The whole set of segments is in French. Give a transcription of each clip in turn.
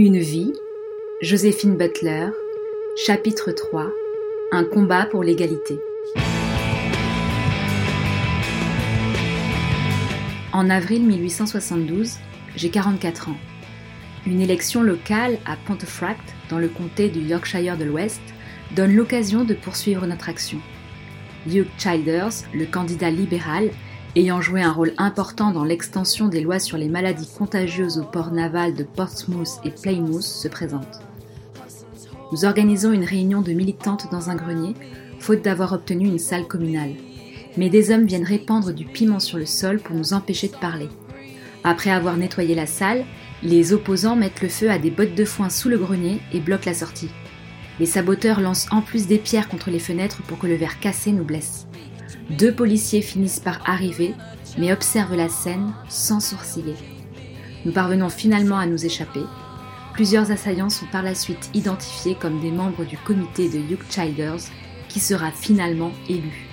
Une vie, Joséphine Butler, chapitre 3, Un combat pour l'égalité. En avril 1872, j'ai 44 ans. Une élection locale à Pontefract, dans le comté du Yorkshire de l'Ouest, donne l'occasion de poursuivre notre action. Hugh Childers, le candidat libéral, ayant joué un rôle important dans l'extension des lois sur les maladies contagieuses au port naval de Portsmouth et Plymouth, se présente. Nous organisons une réunion de militantes dans un grenier, faute d'avoir obtenu une salle communale. Mais des hommes viennent répandre du piment sur le sol pour nous empêcher de parler. Après avoir nettoyé la salle, les opposants mettent le feu à des bottes de foin sous le grenier et bloquent la sortie. Les saboteurs lancent en plus des pierres contre les fenêtres pour que le verre cassé nous blesse. Deux policiers finissent par arriver, mais observent la scène sans sourciller. Nous parvenons finalement à nous échapper. Plusieurs assaillants sont par la suite identifiés comme des membres du comité de Hugh Childers, qui sera finalement élu.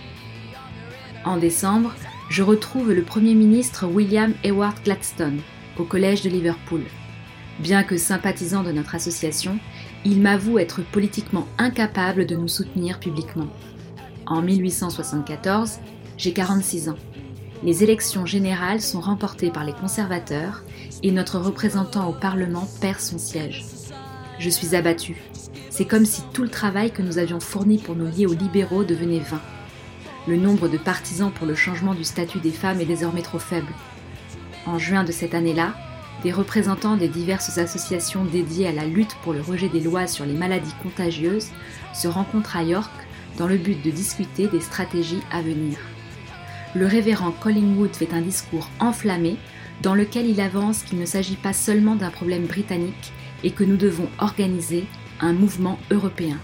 En décembre, je retrouve le Premier ministre William Ewart Gladstone au Collège de Liverpool. Bien que sympathisant de notre association, il m'avoue être politiquement incapable de nous soutenir publiquement. En 1874, j'ai 46 ans. Les élections générales sont remportées par les conservateurs et notre représentant au Parlement perd son siège. Je suis abattu. C'est comme si tout le travail que nous avions fourni pour nous lier aux libéraux devenait vain. Le nombre de partisans pour le changement du statut des femmes est désormais trop faible. En juin de cette année-là, des représentants des diverses associations dédiées à la lutte pour le rejet des lois sur les maladies contagieuses se rencontrent à York dans le but de discuter des stratégies à venir. Le révérend Collingwood fait un discours enflammé dans lequel il avance qu'il ne s'agit pas seulement d'un problème britannique et que nous devons organiser un mouvement européen.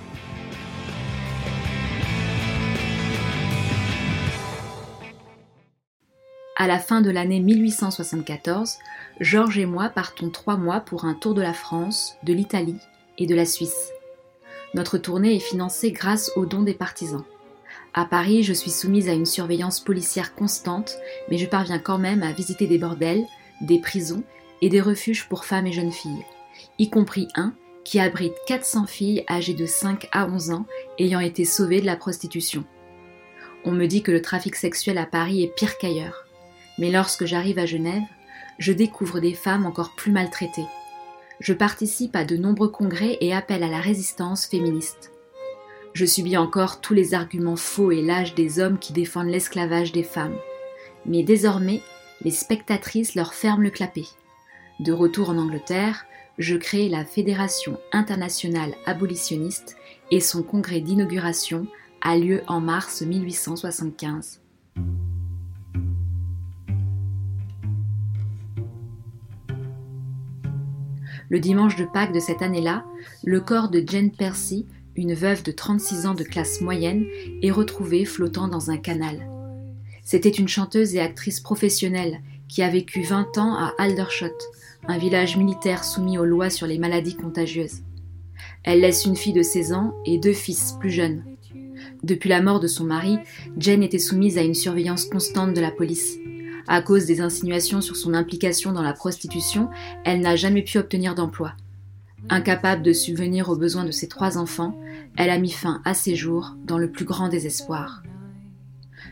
À la fin de l'année 1874, Georges et moi partons trois mois pour un tour de la France, de l'Italie et de la Suisse. Notre tournée est financée grâce aux dons des partisans. À Paris, je suis soumise à une surveillance policière constante, mais je parviens quand même à visiter des bordels, des prisons et des refuges pour femmes et jeunes filles, y compris un qui abrite 400 filles âgées de 5 à 11 ans ayant été sauvées de la prostitution. On me dit que le trafic sexuel à Paris est pire qu'ailleurs. Mais lorsque j'arrive à Genève, je découvre des femmes encore plus maltraitées. Je participe à de nombreux congrès et appelle à la résistance féministe. Je subis encore tous les arguments faux et lâches des hommes qui défendent l'esclavage des femmes. Mais désormais, les spectatrices leur ferment le clapet. De retour en Angleterre, je crée la Fédération internationale abolitionniste et son congrès d'inauguration a lieu en mars 1875. Le dimanche de Pâques de cette année-là, le corps de Jane Percy, une veuve de 36 ans de classe moyenne, est retrouvé flottant dans un canal. C'était une chanteuse et actrice professionnelle qui a vécu 20 ans à Aldershot, un village militaire soumis aux lois sur les maladies contagieuses. Elle laisse une fille de 16 ans et deux fils plus jeunes. Depuis la mort de son mari, Jane était soumise à une surveillance constante de la police. À cause des insinuations sur son implication dans la prostitution, elle n'a jamais pu obtenir d'emploi. Incapable de subvenir aux besoins de ses trois enfants, elle a mis fin à ses jours dans le plus grand désespoir.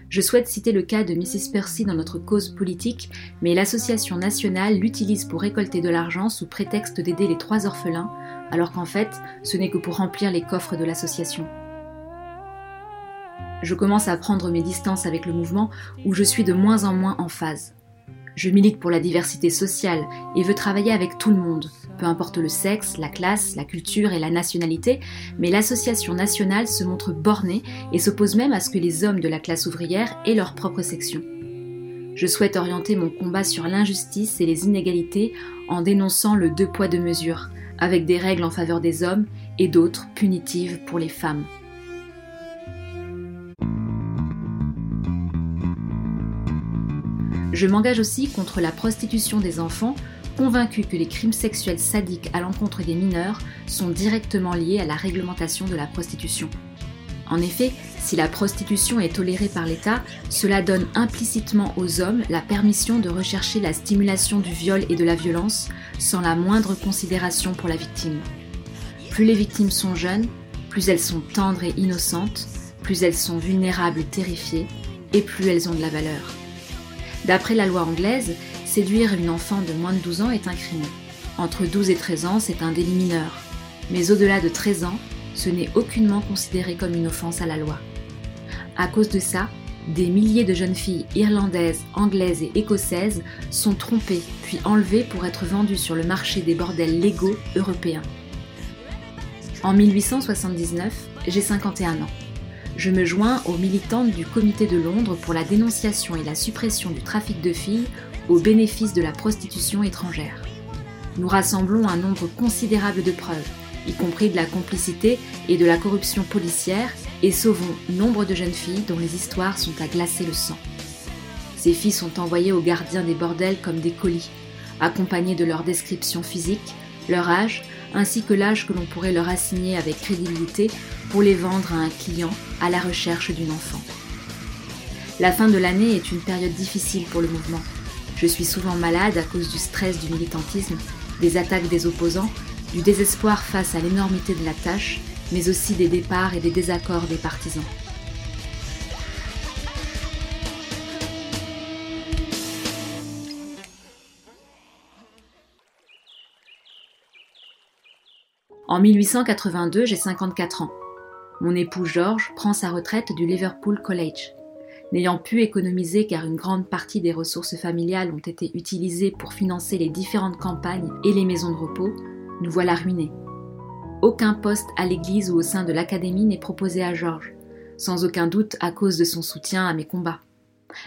Je souhaite citer le cas de Mrs. Percy dans notre cause politique, mais l'association nationale l'utilise pour récolter de l'argent sous prétexte d'aider les trois orphelins, alors qu'en fait, ce n'est que pour remplir les coffres de l'association je commence à prendre mes distances avec le mouvement où je suis de moins en moins en phase. Je milite pour la diversité sociale et veux travailler avec tout le monde, peu importe le sexe, la classe, la culture et la nationalité, mais l'association nationale se montre bornée et s'oppose même à ce que les hommes de la classe ouvrière aient leur propre section. Je souhaite orienter mon combat sur l'injustice et les inégalités en dénonçant le deux poids deux mesures, avec des règles en faveur des hommes et d'autres punitives pour les femmes. Je m'engage aussi contre la prostitution des enfants, convaincu que les crimes sexuels sadiques à l'encontre des mineurs sont directement liés à la réglementation de la prostitution. En effet, si la prostitution est tolérée par l'État, cela donne implicitement aux hommes la permission de rechercher la stimulation du viol et de la violence sans la moindre considération pour la victime. Plus les victimes sont jeunes, plus elles sont tendres et innocentes, plus elles sont vulnérables et terrifiées, et plus elles ont de la valeur. D'après la loi anglaise, séduire une enfant de moins de 12 ans est un crime. Entre 12 et 13 ans, c'est un délit mineur. Mais au-delà de 13 ans, ce n'est aucunement considéré comme une offense à la loi. À cause de ça, des milliers de jeunes filles irlandaises, anglaises et écossaises sont trompées puis enlevées pour être vendues sur le marché des bordels légaux européens. En 1879, j'ai 51 ans. Je me joins aux militantes du Comité de Londres pour la dénonciation et la suppression du trafic de filles au bénéfice de la prostitution étrangère. Nous rassemblons un nombre considérable de preuves, y compris de la complicité et de la corruption policière, et sauvons nombre de jeunes filles dont les histoires sont à glacer le sang. Ces filles sont envoyées aux gardiens des bordels comme des colis, accompagnées de leur description physique, leur âge, ainsi que l'âge que l'on pourrait leur assigner avec crédibilité pour les vendre à un client à la recherche d'une enfant. La fin de l'année est une période difficile pour le mouvement. Je suis souvent malade à cause du stress du militantisme, des attaques des opposants, du désespoir face à l'énormité de la tâche, mais aussi des départs et des désaccords des partisans. En 1882, j'ai 54 ans. Mon époux George prend sa retraite du Liverpool College. N'ayant pu économiser car une grande partie des ressources familiales ont été utilisées pour financer les différentes campagnes et les maisons de repos, nous voilà ruinés. Aucun poste à l'église ou au sein de l'académie n'est proposé à George, sans aucun doute à cause de son soutien à mes combats.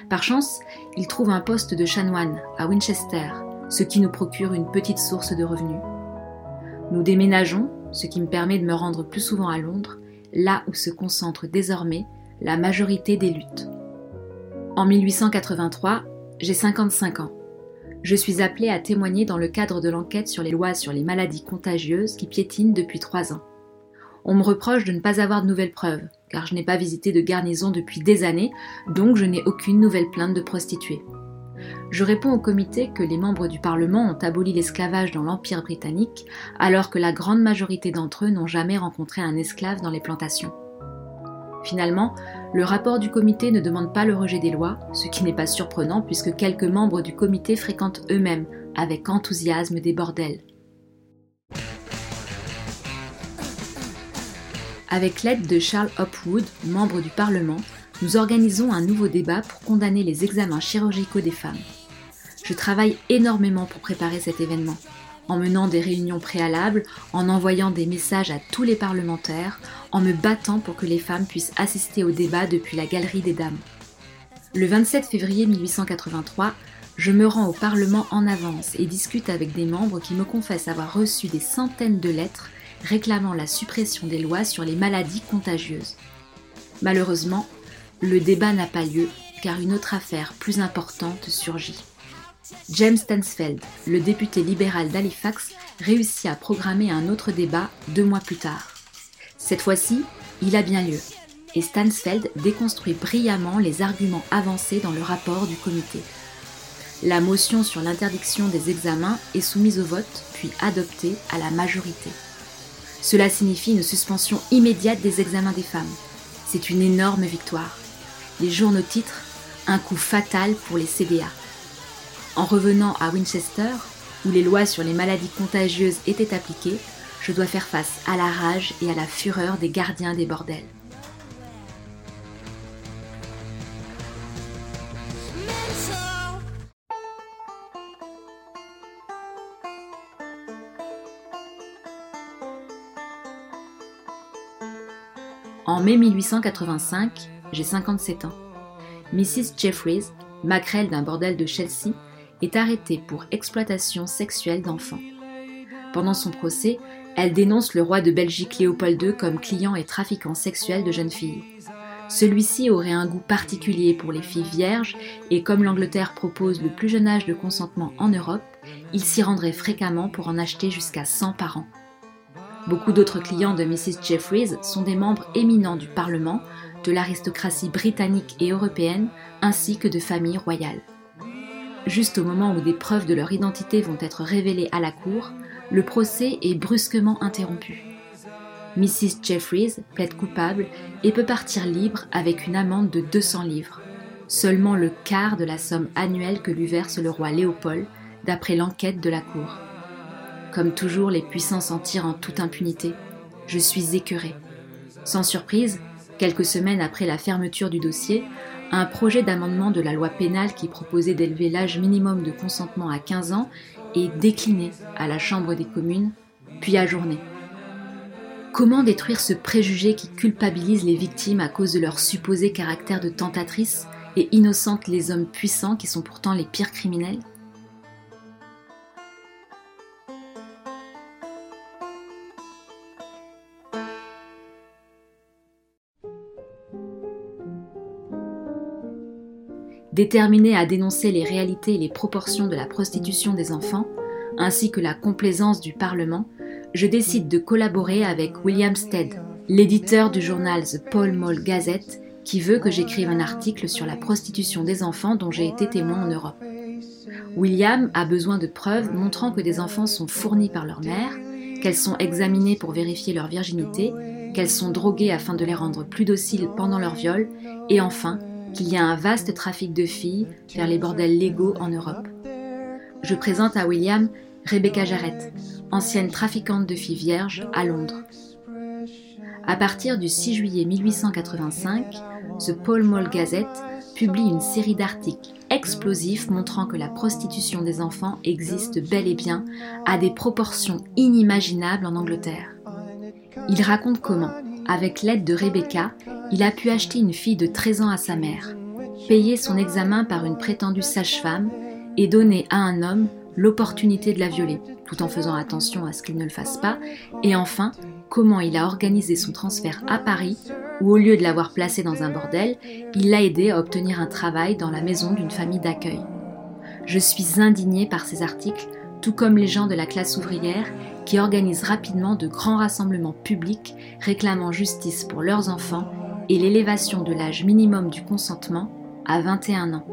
Par chance, il trouve un poste de chanoine à Winchester, ce qui nous procure une petite source de revenus. Nous déménageons, ce qui me permet de me rendre plus souvent à Londres, là où se concentre désormais la majorité des luttes. En 1883, j'ai 55 ans. Je suis appelée à témoigner dans le cadre de l'enquête sur les lois sur les maladies contagieuses qui piétinent depuis trois ans. On me reproche de ne pas avoir de nouvelles preuves, car je n'ai pas visité de garnison depuis des années, donc je n'ai aucune nouvelle plainte de prostituées. Je réponds au comité que les membres du Parlement ont aboli l'esclavage dans l'Empire britannique, alors que la grande majorité d'entre eux n'ont jamais rencontré un esclave dans les plantations. Finalement, le rapport du comité ne demande pas le rejet des lois, ce qui n'est pas surprenant puisque quelques membres du comité fréquentent eux-mêmes avec enthousiasme des bordels. Avec l'aide de Charles Hopwood, membre du Parlement, nous organisons un nouveau débat pour condamner les examens chirurgicaux des femmes. Je travaille énormément pour préparer cet événement en menant des réunions préalables, en envoyant des messages à tous les parlementaires, en me battant pour que les femmes puissent assister au débat depuis la galerie des dames. Le 27 février 1883, je me rends au Parlement en avance et discute avec des membres qui me confessent avoir reçu des centaines de lettres réclamant la suppression des lois sur les maladies contagieuses. Malheureusement, le débat n'a pas lieu car une autre affaire plus importante surgit. James Stansfeld, le député libéral d'Halifax, réussit à programmer un autre débat deux mois plus tard. Cette fois-ci, il a bien lieu, et Stansfeld déconstruit brillamment les arguments avancés dans le rapport du comité. La motion sur l'interdiction des examens est soumise au vote, puis adoptée à la majorité. Cela signifie une suspension immédiate des examens des femmes. C'est une énorme victoire. Les journaux titrent Un coup fatal pour les CDA. En revenant à Winchester, où les lois sur les maladies contagieuses étaient appliquées, je dois faire face à la rage et à la fureur des gardiens des bordels. En mai 1885, j'ai 57 ans. Mrs. Jeffries, maquerelle d'un bordel de Chelsea, est arrêtée pour exploitation sexuelle d'enfants. Pendant son procès, elle dénonce le roi de Belgique Léopold II comme client et trafiquant sexuel de jeunes filles. Celui-ci aurait un goût particulier pour les filles vierges et comme l'Angleterre propose le plus jeune âge de consentement en Europe, il s'y rendrait fréquemment pour en acheter jusqu'à 100 par an. Beaucoup d'autres clients de Mrs. Jeffries sont des membres éminents du Parlement, de l'aristocratie britannique et européenne, ainsi que de familles royales. Juste au moment où des preuves de leur identité vont être révélées à la cour, le procès est brusquement interrompu. Mrs. Jeffries plaide coupable et peut partir libre avec une amende de 200 livres, seulement le quart de la somme annuelle que lui verse le roi Léopold, d'après l'enquête de la cour. Comme toujours, les puissants s'en tirent en toute impunité. Je suis écœuré. Sans surprise, quelques semaines après la fermeture du dossier, un projet d'amendement de la loi pénale qui proposait d'élever l'âge minimum de consentement à 15 ans est décliné à la Chambre des communes, puis ajourné. Comment détruire ce préjugé qui culpabilise les victimes à cause de leur supposé caractère de tentatrices et innocente les hommes puissants qui sont pourtant les pires criminels? Déterminé à dénoncer les réalités et les proportions de la prostitution des enfants, ainsi que la complaisance du Parlement, je décide de collaborer avec William Stead, l'éditeur du journal The Paul Mall Gazette, qui veut que j'écrive un article sur la prostitution des enfants dont j'ai été témoin en Europe. William a besoin de preuves montrant que des enfants sont fournis par leur mère, qu'elles sont examinées pour vérifier leur virginité, qu'elles sont droguées afin de les rendre plus dociles pendant leur viol, et enfin qu'il y a un vaste trafic de filles vers les bordels légaux en Europe. Je présente à William Rebecca Jarrett, ancienne trafiquante de filles vierges à Londres. À partir du 6 juillet 1885, The Paul Mall Gazette publie une série d'articles explosifs montrant que la prostitution des enfants existe bel et bien à des proportions inimaginables en Angleterre. Il raconte comment, avec l'aide de Rebecca, il a pu acheter une fille de 13 ans à sa mère, payer son examen par une prétendue sage-femme et donner à un homme l'opportunité de la violer, tout en faisant attention à ce qu'il ne le fasse pas, et enfin, comment il a organisé son transfert à Paris, où au lieu de l'avoir placée dans un bordel, il l'a aidé à obtenir un travail dans la maison d'une famille d'accueil. Je suis indignée par ces articles, tout comme les gens de la classe ouvrière qui organisent rapidement de grands rassemblements publics réclamant justice pour leurs enfants et l'élévation de l'âge minimum du consentement à 21 ans.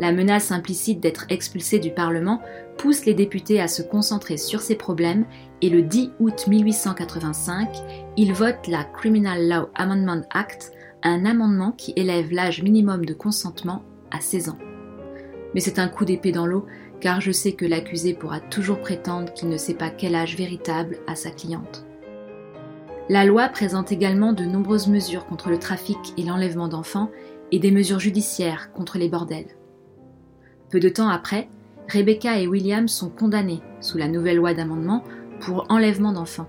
La menace implicite d'être expulsé du Parlement pousse les députés à se concentrer sur ces problèmes et le 10 août 1885, ils votent la Criminal Law Amendment Act, un amendement qui élève l'âge minimum de consentement à 16 ans mais c'est un coup d'épée dans l'eau car je sais que l'accusé pourra toujours prétendre qu'il ne sait pas quel âge véritable a sa cliente. La loi présente également de nombreuses mesures contre le trafic et l'enlèvement d'enfants et des mesures judiciaires contre les bordels. Peu de temps après, Rebecca et William sont condamnés sous la nouvelle loi d'amendement pour enlèvement d'enfants.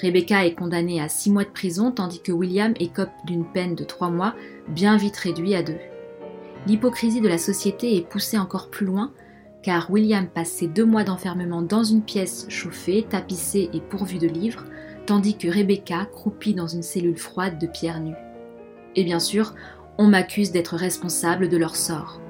Rebecca est condamnée à six mois de prison tandis que William écope d'une peine de trois mois, bien vite réduit à deux. L'hypocrisie de la société est poussée encore plus loin, car William passe deux mois d'enfermement dans une pièce chauffée, tapissée et pourvue de livres, tandis que Rebecca croupit dans une cellule froide de pierre nue. Et bien sûr, on m'accuse d'être responsable de leur sort.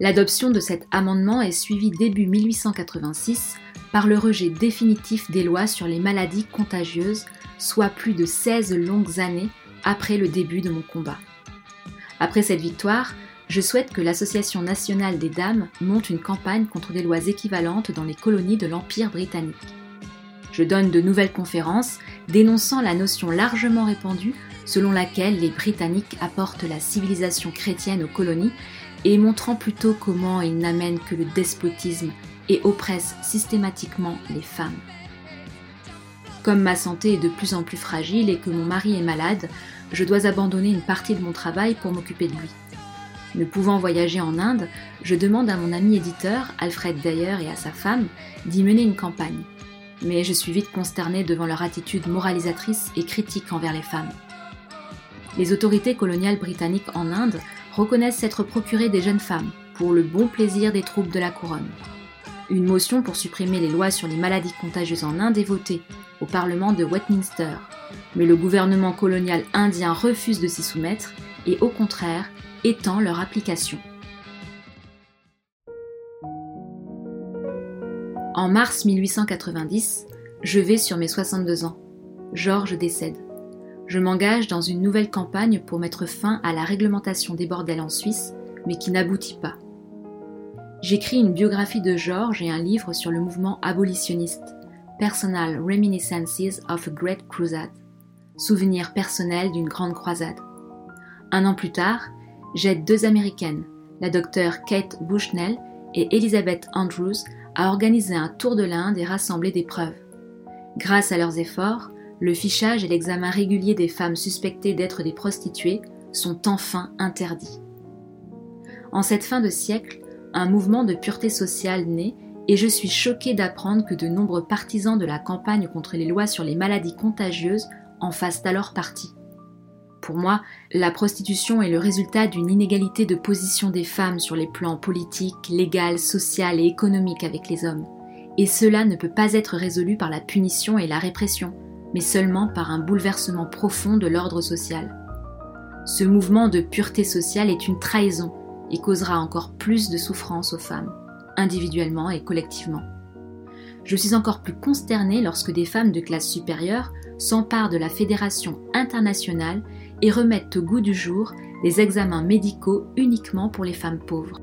L'adoption de cet amendement est suivie début 1886 par le rejet définitif des lois sur les maladies contagieuses, soit plus de 16 longues années après le début de mon combat. Après cette victoire, je souhaite que l'Association nationale des dames monte une campagne contre des lois équivalentes dans les colonies de l'Empire britannique. Je donne de nouvelles conférences dénonçant la notion largement répandue selon laquelle les Britanniques apportent la civilisation chrétienne aux colonies et montrant plutôt comment ils n'amènent que le despotisme et oppresse systématiquement les femmes. Comme ma santé est de plus en plus fragile et que mon mari est malade, je dois abandonner une partie de mon travail pour m'occuper de lui. Ne pouvant voyager en Inde, je demande à mon ami éditeur, Alfred Dyer, et à sa femme d'y mener une campagne. Mais je suis vite consternée devant leur attitude moralisatrice et critique envers les femmes. Les autorités coloniales britanniques en Inde reconnaissent s'être procuré des jeunes femmes pour le bon plaisir des troupes de la couronne Une motion pour supprimer les lois sur les maladies contagieuses en Inde est votée au Parlement de Westminster, mais le gouvernement colonial indien refuse de s'y soumettre et au contraire étend leur application. En mars 1890, je vais sur mes 62 ans. Georges décède. Je m'engage dans une nouvelle campagne pour mettre fin à la réglementation des bordels en Suisse, mais qui n'aboutit pas. J'écris une biographie de Georges et un livre sur le mouvement abolitionniste, Personal Reminiscences of a Great Crusade, souvenir personnel d'une grande croisade. Un an plus tard, j'aide deux Américaines, la docteure Kate Bushnell et Elizabeth Andrews, à organiser un tour de l'Inde et rassembler des preuves. Grâce à leurs efforts, le fichage et l'examen régulier des femmes suspectées d'être des prostituées sont enfin interdits. En cette fin de siècle, un mouvement de pureté sociale naît et je suis choquée d'apprendre que de nombreux partisans de la campagne contre les lois sur les maladies contagieuses en fassent alors partie. Pour moi, la prostitution est le résultat d'une inégalité de position des femmes sur les plans politiques, légal, social et économique avec les hommes. Et cela ne peut pas être résolu par la punition et la répression, mais seulement par un bouleversement profond de l'ordre social. Ce mouvement de pureté sociale est une trahison et causera encore plus de souffrance aux femmes, individuellement et collectivement. Je suis encore plus consternée lorsque des femmes de classe supérieure s'emparent de la Fédération internationale et remettent au goût du jour des examens médicaux uniquement pour les femmes pauvres.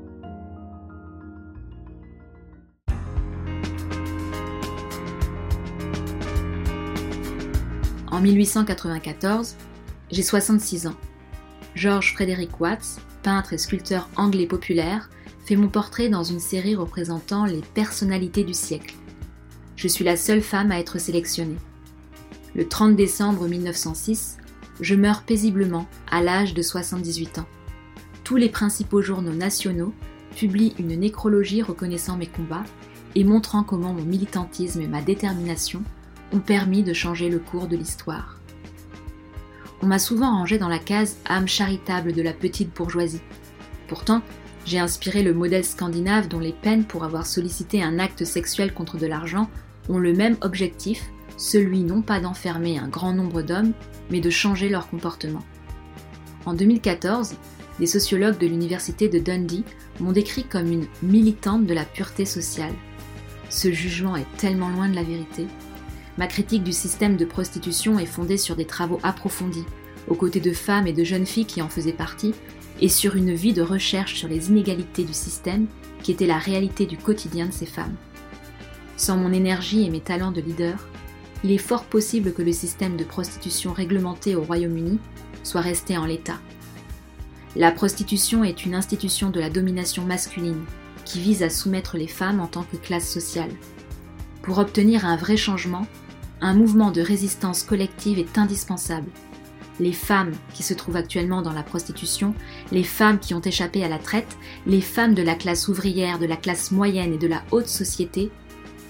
En 1894, j'ai 66 ans. George Frederick Watts, peintre et sculpteur anglais populaire, fait mon portrait dans une série représentant les personnalités du siècle. Je suis la seule femme à être sélectionnée. Le 30 décembre 1906, je meurs paisiblement à l'âge de 78 ans. Tous les principaux journaux nationaux publient une nécrologie reconnaissant mes combats et montrant comment mon militantisme et ma détermination ont permis de changer le cours de l'histoire. On m'a souvent rangé dans la case âme charitable de la petite bourgeoisie. Pourtant, j'ai inspiré le modèle scandinave dont les peines pour avoir sollicité un acte sexuel contre de l'argent ont le même objectif, celui non pas d'enfermer un grand nombre d'hommes, mais de changer leur comportement. En 2014, des sociologues de l'université de Dundee m'ont décrit comme une militante de la pureté sociale. Ce jugement est tellement loin de la vérité. Ma critique du système de prostitution est fondée sur des travaux approfondis, aux côtés de femmes et de jeunes filles qui en faisaient partie, et sur une vie de recherche sur les inégalités du système qui était la réalité du quotidien de ces femmes. Sans mon énergie et mes talents de leader, il est fort possible que le système de prostitution réglementé au Royaume-Uni soit resté en l'état. La prostitution est une institution de la domination masculine qui vise à soumettre les femmes en tant que classe sociale. Pour obtenir un vrai changement, un mouvement de résistance collective est indispensable. Les femmes qui se trouvent actuellement dans la prostitution, les femmes qui ont échappé à la traite, les femmes de la classe ouvrière, de la classe moyenne et de la haute société,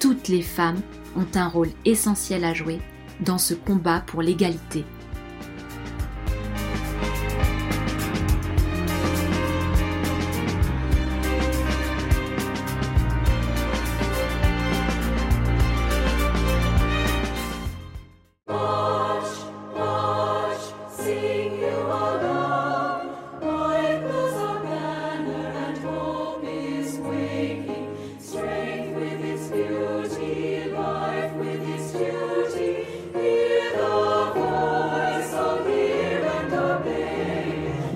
toutes les femmes ont un rôle essentiel à jouer dans ce combat pour l'égalité.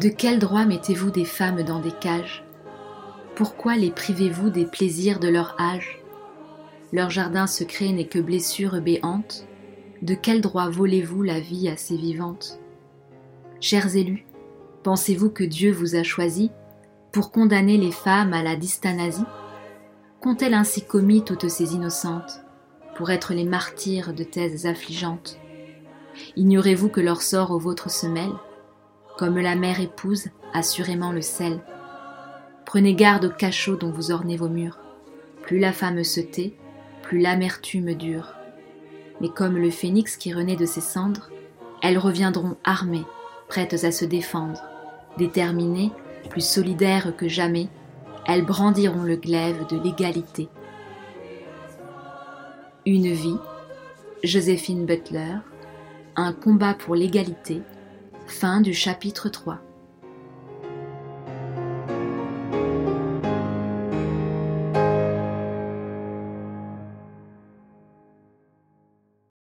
De quel droit mettez-vous des femmes dans des cages? Pourquoi les privez-vous des plaisirs de leur âge? Leur jardin secret n'est que blessure béante. De quel droit volez-vous la vie à ces vivantes? Chers élus, pensez-vous que Dieu vous a choisis pour condamner les femmes à la dystanasie Qu'ont-elles ainsi commis toutes ces innocentes pour être les martyrs de thèses affligeantes? Ignorez-vous que leur sort au vôtre se comme la mère épouse assurément le sel. Prenez garde au cachot dont vous ornez vos murs. Plus la femme se tait, plus l'amertume dure. Mais comme le phénix qui renaît de ses cendres, elles reviendront armées, prêtes à se défendre. Déterminées, plus solidaires que jamais, elles brandiront le glaive de l'égalité. Une vie, Joséphine Butler, un combat pour l'égalité, fin du chapitre 3.